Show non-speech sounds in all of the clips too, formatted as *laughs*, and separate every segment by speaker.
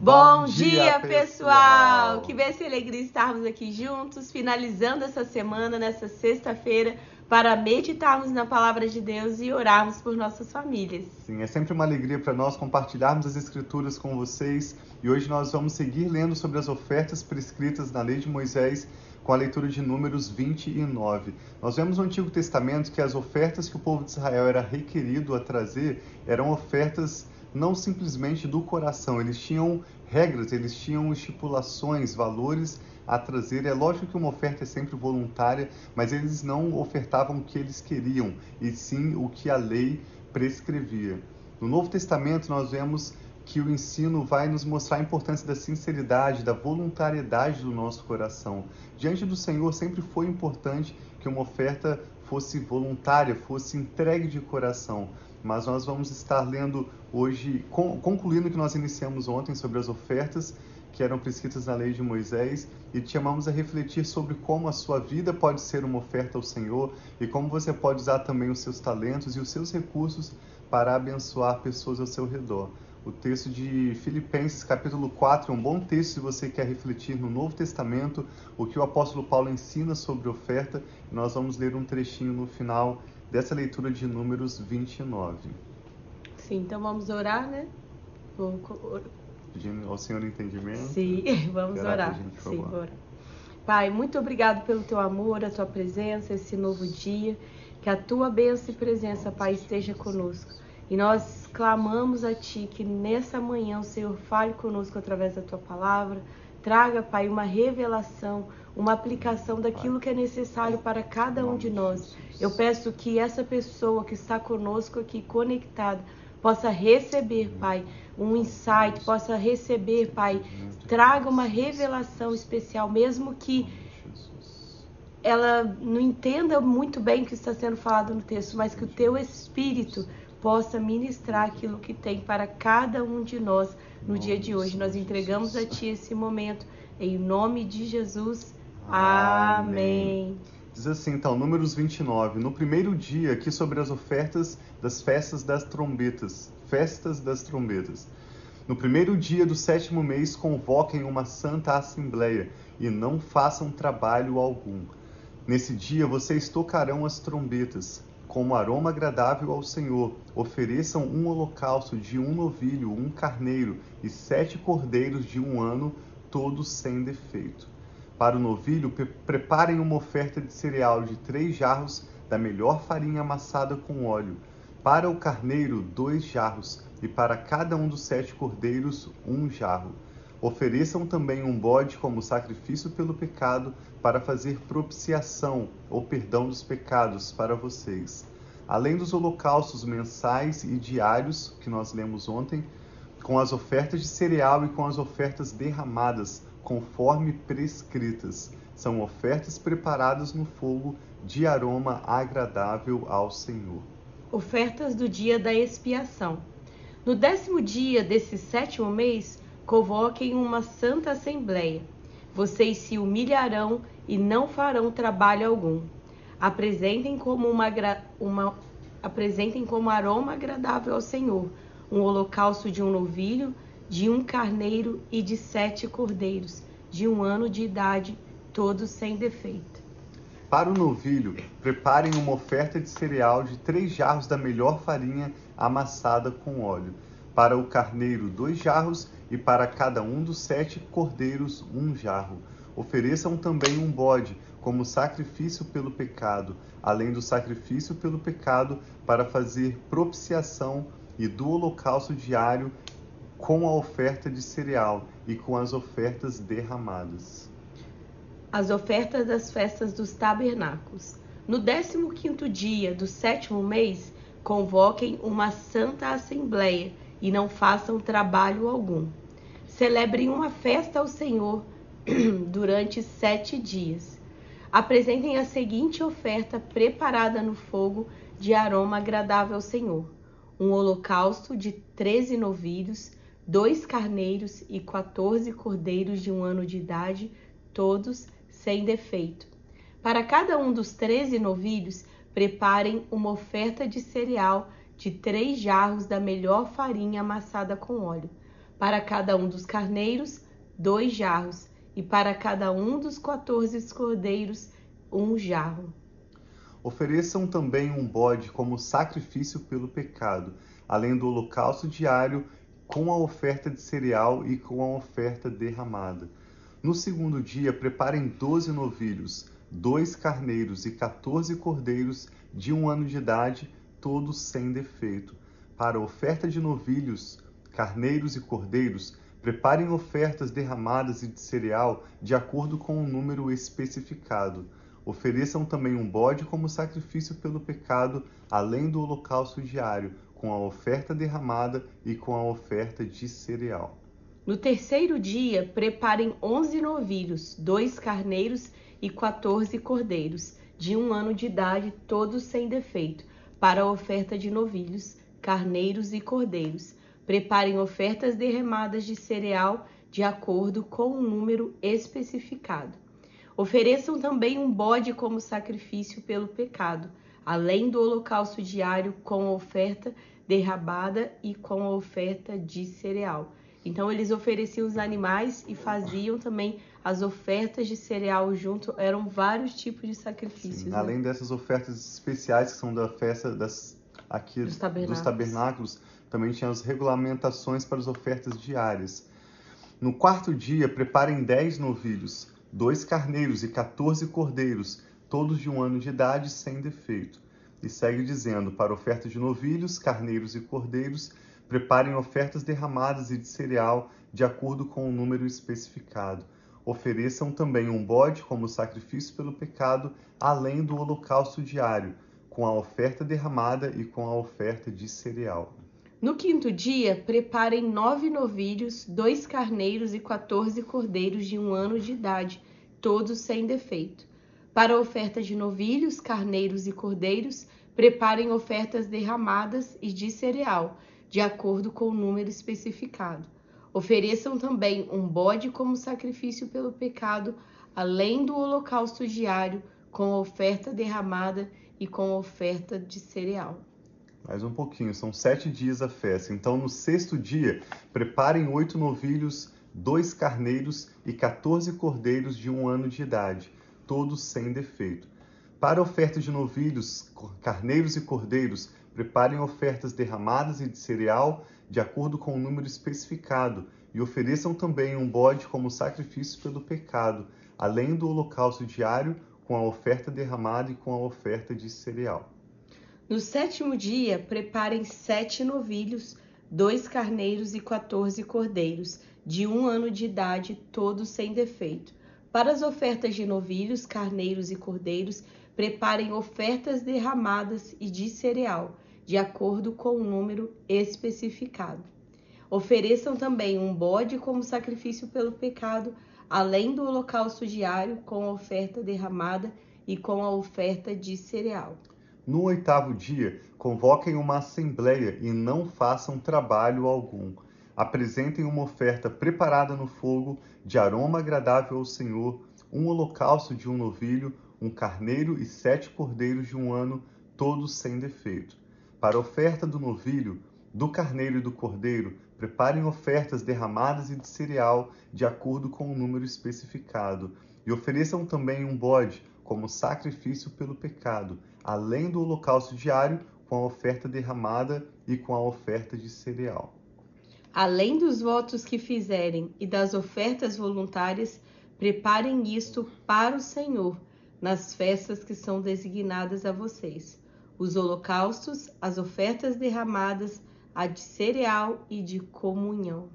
Speaker 1: Bom, dia, pessoal! Que bênção e alegria estarmos aqui juntos, finalizando essa semana, nessa sexta-feira, para meditarmos na palavra de Deus e orarmos por nossas famílias.
Speaker 2: Sim, é sempre uma alegria para nós compartilharmos as Escrituras com vocês e hoje nós vamos seguir lendo sobre as ofertas prescritas na lei de Moisés com a leitura de Números 29. Nós vemos no Antigo Testamento que as ofertas que o povo de Israel era requerido a trazer eram ofertas não simplesmente do coração, eles tinham regras, eles tinham estipulações, valores a trazer. É lógico que uma oferta é sempre voluntária, mas eles não ofertavam o que eles queriam, e sim o que a lei prescrevia. No Novo Testamento, nós vemos que o ensino vai nos mostrar a importância da sinceridade, da voluntariedade do nosso coração. Diante do Senhor, sempre foi importante que uma oferta fosse voluntária, fosse entregue de coração. Mas nós vamos estar lendo hoje, concluindo o que nós iniciamos ontem sobre as ofertas que eram prescritas na lei de Moisés e te chamamos a refletir sobre como a sua vida pode ser uma oferta ao Senhor e como você pode usar também os seus talentos e os seus recursos para abençoar pessoas ao seu redor. O texto de Filipenses, capítulo 4, é um bom texto se você quer refletir no Novo Testamento o que o apóstolo Paulo ensina sobre oferta. Nós vamos ler um trechinho no final dessa leitura de Números 29.
Speaker 1: Sim, então vamos orar, né?
Speaker 2: Vamos pedindo ao Senhor entendimento.
Speaker 1: Sim, *laughs* vamos orar. Gente, Sim, orar. Pai, muito obrigado pelo teu amor, a tua presença, esse novo dia. Que a tua bênção e presença, Pai, esteja conosco. E nós clamamos a Ti que nessa manhã o Senhor fale conosco através da Tua palavra. Traga, Pai, uma revelação, uma aplicação daquilo que é necessário para cada um de nós. Eu peço que essa pessoa que está conosco aqui conectada possa receber, Pai, um insight, possa receber, Pai, traga uma revelação especial, mesmo que ela não entenda muito bem o que está sendo falado no texto, mas que o teu espírito possa ministrar aquilo que tem para cada um de nós no dia de hoje. Nós entregamos a Ti esse momento, em nome de Jesus. Amém.
Speaker 2: Diz assim, então, Números 29. No primeiro dia, aqui sobre as ofertas das festas das trombetas. Festas das trombetas. No primeiro dia do sétimo mês, convoquem uma santa assembleia e não façam trabalho algum. Nesse dia, vocês tocarão as trombetas como aroma agradável ao Senhor, ofereçam um holocausto de um novilho, um carneiro e sete cordeiros de um ano, todos sem defeito. Para o novilho, pre preparem uma oferta de cereal de três jarros da melhor farinha amassada com óleo. Para o carneiro, dois jarros, e para cada um dos sete cordeiros, um jarro. Ofereçam também um bode como sacrifício pelo pecado, para fazer propiciação ou perdão dos pecados para vocês. Além dos holocaustos mensais e diários que nós lemos ontem, com as ofertas de cereal e com as ofertas derramadas, conforme prescritas. São ofertas preparadas no fogo de aroma agradável ao Senhor.
Speaker 1: Ofertas do dia da expiação. No décimo dia desse sétimo mês, convoquem uma santa assembleia vocês se humilharão e não farão trabalho algum. Apresentem como uma, uma apresentem como aroma agradável ao Senhor um holocausto de um novilho, de um carneiro e de sete cordeiros, de um ano de idade, todos sem defeito.
Speaker 2: Para o novilho, preparem uma oferta de cereal de três jarros da melhor farinha amassada com óleo para o carneiro dois jarros e para cada um dos sete cordeiros um jarro. Ofereçam também um bode como sacrifício pelo pecado, além do sacrifício pelo pecado para fazer propiciação e do holocausto diário com a oferta de cereal e com as ofertas derramadas.
Speaker 1: As ofertas das festas dos tabernáculos. No décimo quinto dia do sétimo mês, convoquem uma santa assembleia e não façam trabalho algum. Celebrem uma festa ao Senhor *clears throat* durante sete dias. Apresentem a seguinte oferta preparada no fogo de aroma agradável ao Senhor: um holocausto de treze novilhos, dois carneiros e quatorze cordeiros de um ano de idade, todos sem defeito. Para cada um dos treze novilhos, preparem uma oferta de cereal de três jarros da melhor farinha amassada com óleo. para cada um dos carneiros, dois jarros, e para cada um dos quatorze cordeiros, um jarro.
Speaker 2: Ofereçam também um bode como sacrifício pelo pecado, além do holocausto diário, com a oferta de cereal e com a oferta derramada. No segundo dia, preparem doze novilhos, dois carneiros e quatorze cordeiros de um ano de idade, todos sem defeito. Para a oferta de novilhos, carneiros e cordeiros, preparem ofertas derramadas e de cereal de acordo com o número especificado. Ofereçam também um bode como sacrifício pelo pecado, além do holocausto diário, com a oferta derramada e com a oferta de cereal.
Speaker 1: No terceiro dia, preparem onze novilhos, dois carneiros e quatorze cordeiros, de um ano de idade, todos sem defeito, para a oferta de novilhos, carneiros e cordeiros. Preparem ofertas derramadas de cereal de acordo com o número especificado. Ofereçam também um bode como sacrifício pelo pecado, além do holocausto diário com a oferta derrabada e com a oferta de cereal. Então eles ofereciam os animais e faziam também as ofertas de cereal junto. Eram vários tipos de sacrifícios. Sim,
Speaker 2: né? Além dessas ofertas especiais que são da festa das aqui dos tabernáculos. dos tabernáculos, também tinha as regulamentações para as ofertas diárias. No quarto dia, preparem dez novilhos dois carneiros e quatorze cordeiros, todos de um ano de idade, sem defeito. E segue dizendo: para oferta de novilhos, carneiros e cordeiros, preparem ofertas derramadas e de cereal, de acordo com o número especificado. Ofereçam também um bode como sacrifício pelo pecado, além do holocausto diário, com a oferta derramada e com a oferta de cereal.
Speaker 1: No quinto dia, preparem nove novilhos, dois carneiros e quatorze cordeiros de um ano de idade, todos sem defeito. Para a oferta de novilhos, carneiros e cordeiros, preparem ofertas derramadas e de cereal, de acordo com o número especificado. Ofereçam também um bode como sacrifício pelo pecado, além do holocausto diário, com a oferta derramada e com a oferta de cereal.
Speaker 2: Mais um pouquinho, são sete dias a festa. Então, no sexto dia, preparem oito novilhos, dois carneiros e quatorze cordeiros de um ano de idade, todos sem defeito. Para a oferta de novilhos, carneiros e cordeiros, preparem ofertas derramadas e de cereal, de acordo com o número especificado, e ofereçam também um bode como sacrifício pelo pecado, além do holocausto diário, com a oferta derramada e com a oferta de cereal.
Speaker 1: No sétimo dia, preparem sete novilhos, dois carneiros e quatorze cordeiros, de um ano de idade, todos sem defeito. Para as ofertas de novilhos, carneiros e cordeiros, preparem ofertas derramadas e de cereal, de acordo com o número especificado. Ofereçam também um bode como sacrifício pelo pecado, além do holocausto diário, com a oferta derramada e com a oferta de cereal.
Speaker 2: No oitavo dia, convoquem uma assembleia e não façam trabalho algum. Apresentem uma oferta preparada no fogo, de aroma agradável ao Senhor, um holocausto de um novilho, um carneiro e sete cordeiros de um ano, todos sem defeito. Para a oferta do novilho, do carneiro e do cordeiro, preparem ofertas derramadas e de cereal, de acordo com o número especificado, e ofereçam também um bode como sacrifício pelo pecado, além do holocausto diário, com a oferta derramada e com a oferta de cereal.
Speaker 1: Além dos votos que fizerem e das ofertas voluntárias, preparem isto para o Senhor nas festas que são designadas a vocês: os holocaustos, as ofertas derramadas, a de cereal e de comunhão.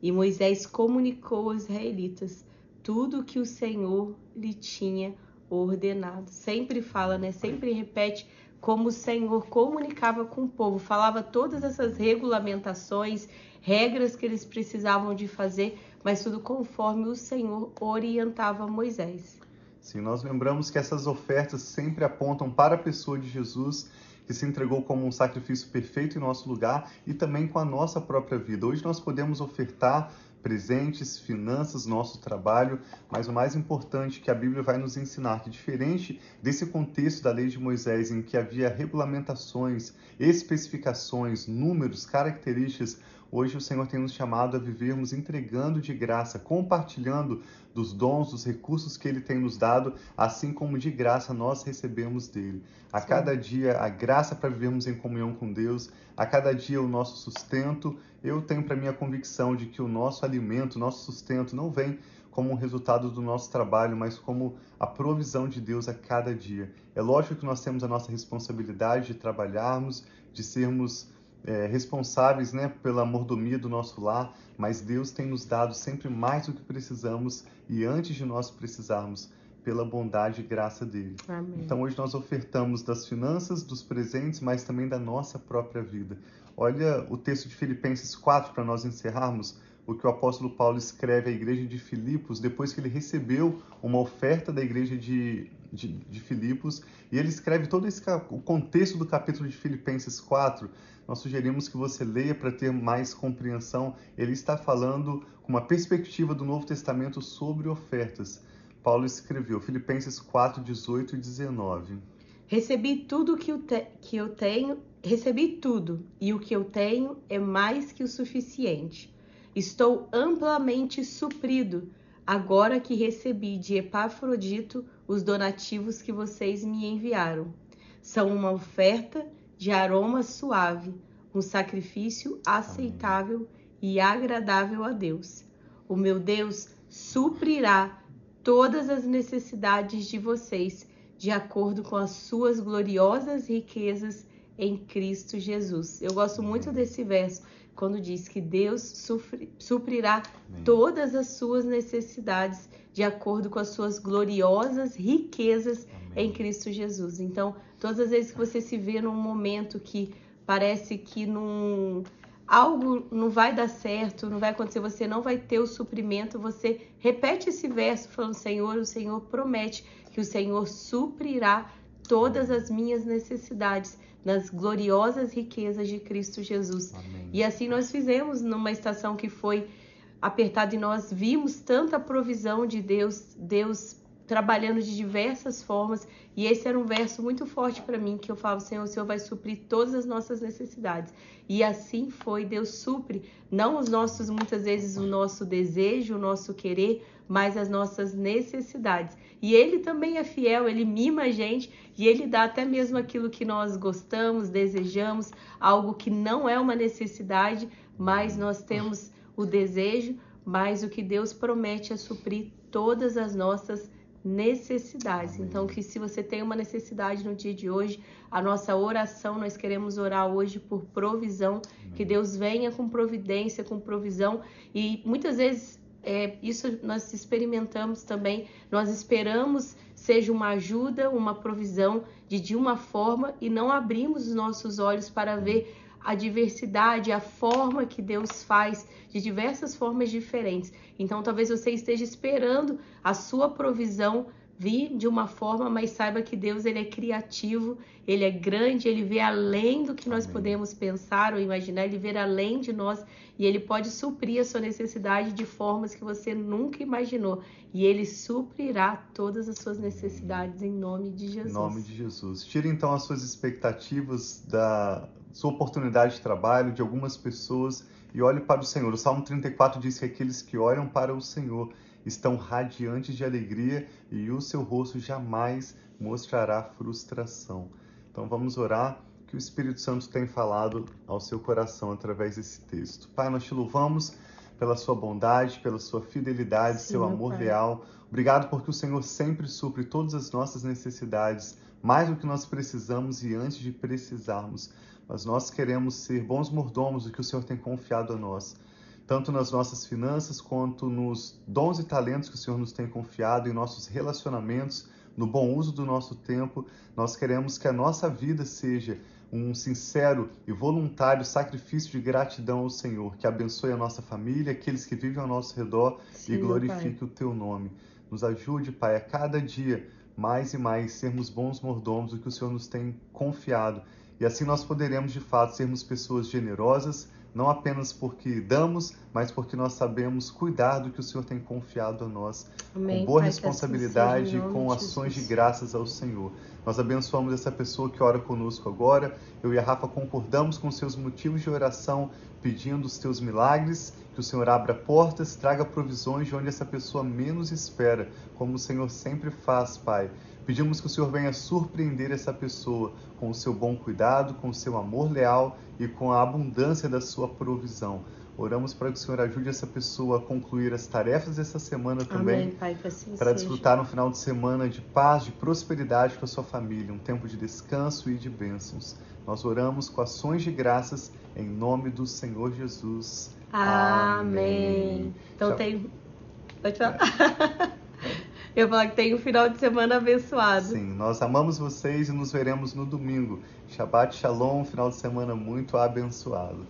Speaker 1: E Moisés comunicou aos israelitas tudo o que o Senhor lhe tinha ordenado. Sempre fala, né? Sempre repete como o Senhor comunicava com o povo, falava todas essas regulamentações, regras que eles precisavam de fazer, mas tudo conforme o Senhor orientava Moisés.
Speaker 2: Sim, nós lembramos que essas ofertas sempre apontam para a pessoa de Jesus, que se entregou como um sacrifício perfeito em nosso lugar e também com a nossa própria vida. Hoje nós podemos ofertar presentes, finanças, nosso trabalho, mas o mais importante que a Bíblia vai nos ensinar que diferente desse contexto da lei de Moisés em que havia regulamentações, especificações, números, características, Hoje o Senhor tem nos chamado a vivermos entregando de graça, compartilhando dos dons, dos recursos que Ele tem nos dado, assim como de graça nós recebemos dele. A Sim. cada dia a graça para vivermos em comunhão com Deus, a cada dia o nosso sustento. Eu tenho para mim a convicção de que o nosso alimento, o nosso sustento não vem como um resultado do nosso trabalho, mas como a provisão de Deus a cada dia. É lógico que nós temos a nossa responsabilidade de trabalharmos, de sermos é, responsáveis né, pela mordomia do nosso lar, mas Deus tem nos dado sempre mais do que precisamos e antes de nós precisarmos, pela bondade e graça dele. Amém. Então hoje nós ofertamos das finanças, dos presentes, mas também da nossa própria vida. Olha o texto de Filipenses 4 para nós encerrarmos o que o apóstolo Paulo escreve à igreja de Filipos depois que ele recebeu uma oferta da igreja de, de, de Filipos e ele escreve todo esse, o contexto do capítulo de Filipenses 4. Nós sugerimos que você leia para ter mais compreensão. Ele está falando com uma perspectiva do Novo Testamento sobre ofertas. Paulo escreveu Filipenses 4, 18 e 19.
Speaker 1: Recebi tudo que eu, te, que eu tenho, recebi tudo, e o que eu tenho é mais que o suficiente Estou amplamente suprido, agora que recebi de Epafrodito os donativos que vocês me enviaram. São uma oferta de aroma suave, um sacrifício aceitável e agradável a Deus. O meu Deus suprirá todas as necessidades de vocês, de acordo com as suas gloriosas riquezas em Cristo Jesus. Eu gosto muito desse verso quando diz que Deus supri, suprirá Amém. todas as suas necessidades de acordo com as suas gloriosas riquezas Amém. em Cristo Jesus. Então, todas as vezes que você se vê num momento que parece que num, algo não vai dar certo, não vai acontecer, você não vai ter o suprimento, você repete esse verso falando: Senhor, o Senhor promete que o Senhor suprirá todas as minhas necessidades nas gloriosas riquezas de Cristo Jesus. Amém. E assim nós fizemos numa estação que foi apertada e nós vimos tanta provisão de Deus, Deus trabalhando de diversas formas, e esse era um verso muito forte para mim, que eu falo, Senhor, o Senhor vai suprir todas as nossas necessidades. E assim foi, Deus supre, não os nossos, muitas vezes, o nosso desejo, o nosso querer, mas as nossas necessidades. E ele também é fiel, ele mima a gente e ele dá até mesmo aquilo que nós gostamos, desejamos, algo que não é uma necessidade, mas nós temos o desejo, mas o que Deus promete é suprir todas as nossas necessidades. Então, que se você tem uma necessidade no dia de hoje, a nossa oração, nós queremos orar hoje por provisão, que Deus venha com providência, com provisão. E muitas vezes é, isso nós experimentamos também, nós esperamos seja uma ajuda, uma provisão de, de uma forma e não abrimos os nossos olhos para ver a diversidade, a forma que Deus faz de diversas formas diferentes. Então, talvez você esteja esperando a sua provisão vir de uma forma, mas saiba que Deus ele é criativo, ele é grande, ele vê além do que nós Amém. podemos pensar ou imaginar, ele vê além de nós e ele pode suprir a sua necessidade de formas que você nunca imaginou. E ele suprirá todas as suas necessidades em nome de Jesus. Em
Speaker 2: nome de Jesus. Tire então as suas expectativas da sua oportunidade de trabalho, de algumas pessoas e olhe para o Senhor. O Salmo 34 diz que aqueles que olham para o Senhor estão radiantes de alegria e o seu rosto jamais mostrará frustração. Então vamos orar que o Espírito Santo tem falado ao seu coração através desse texto. Pai, nós te louvamos pela sua bondade, pela sua fidelidade, Sim, seu amor pai. leal. Obrigado porque o Senhor sempre supre todas as nossas necessidades, mais do que nós precisamos e antes de precisarmos mas nós queremos ser bons mordomos do que o Senhor tem confiado a nós, tanto nas nossas finanças quanto nos dons e talentos que o Senhor nos tem confiado, em nossos relacionamentos, no bom uso do nosso tempo. Nós queremos que a nossa vida seja um sincero e voluntário sacrifício de gratidão ao Senhor, que abençoe a nossa família, aqueles que vivem ao nosso redor Sim, e glorifique o teu nome. Nos ajude, Pai, a cada dia mais e mais sermos bons mordomos do que o Senhor nos tem confiado e assim nós poderemos de fato sermos pessoas generosas, não apenas porque damos, mas porque nós sabemos cuidar do que o Senhor tem confiado a nós, Amém. com boa Pai, responsabilidade e com ações de, de graças ao Senhor. Nós abençoamos essa pessoa que ora conosco agora. Eu e a Rafa concordamos com seus motivos de oração, pedindo os teus milagres, que o Senhor abra portas, traga provisões de onde essa pessoa menos espera, como o Senhor sempre faz, Pai. Pedimos que o Senhor venha surpreender essa pessoa com o seu bom cuidado, com o seu amor leal e com a abundância da sua provisão. Oramos para que o Senhor ajude essa pessoa a concluir as tarefas dessa semana também,
Speaker 1: Amém, Pai, assim
Speaker 2: para desfrutar um final de semana de paz, de prosperidade com a sua família, um tempo de descanso e de bênçãos. Nós oramos com ações de graças em nome do Senhor Jesus.
Speaker 1: Amém. Amém. Então tem. Pode falar. É. *laughs* Eu falo que tem um final de semana abençoado.
Speaker 2: Sim, nós amamos vocês e nos veremos no domingo. Shabbat Shalom, final de semana muito abençoado.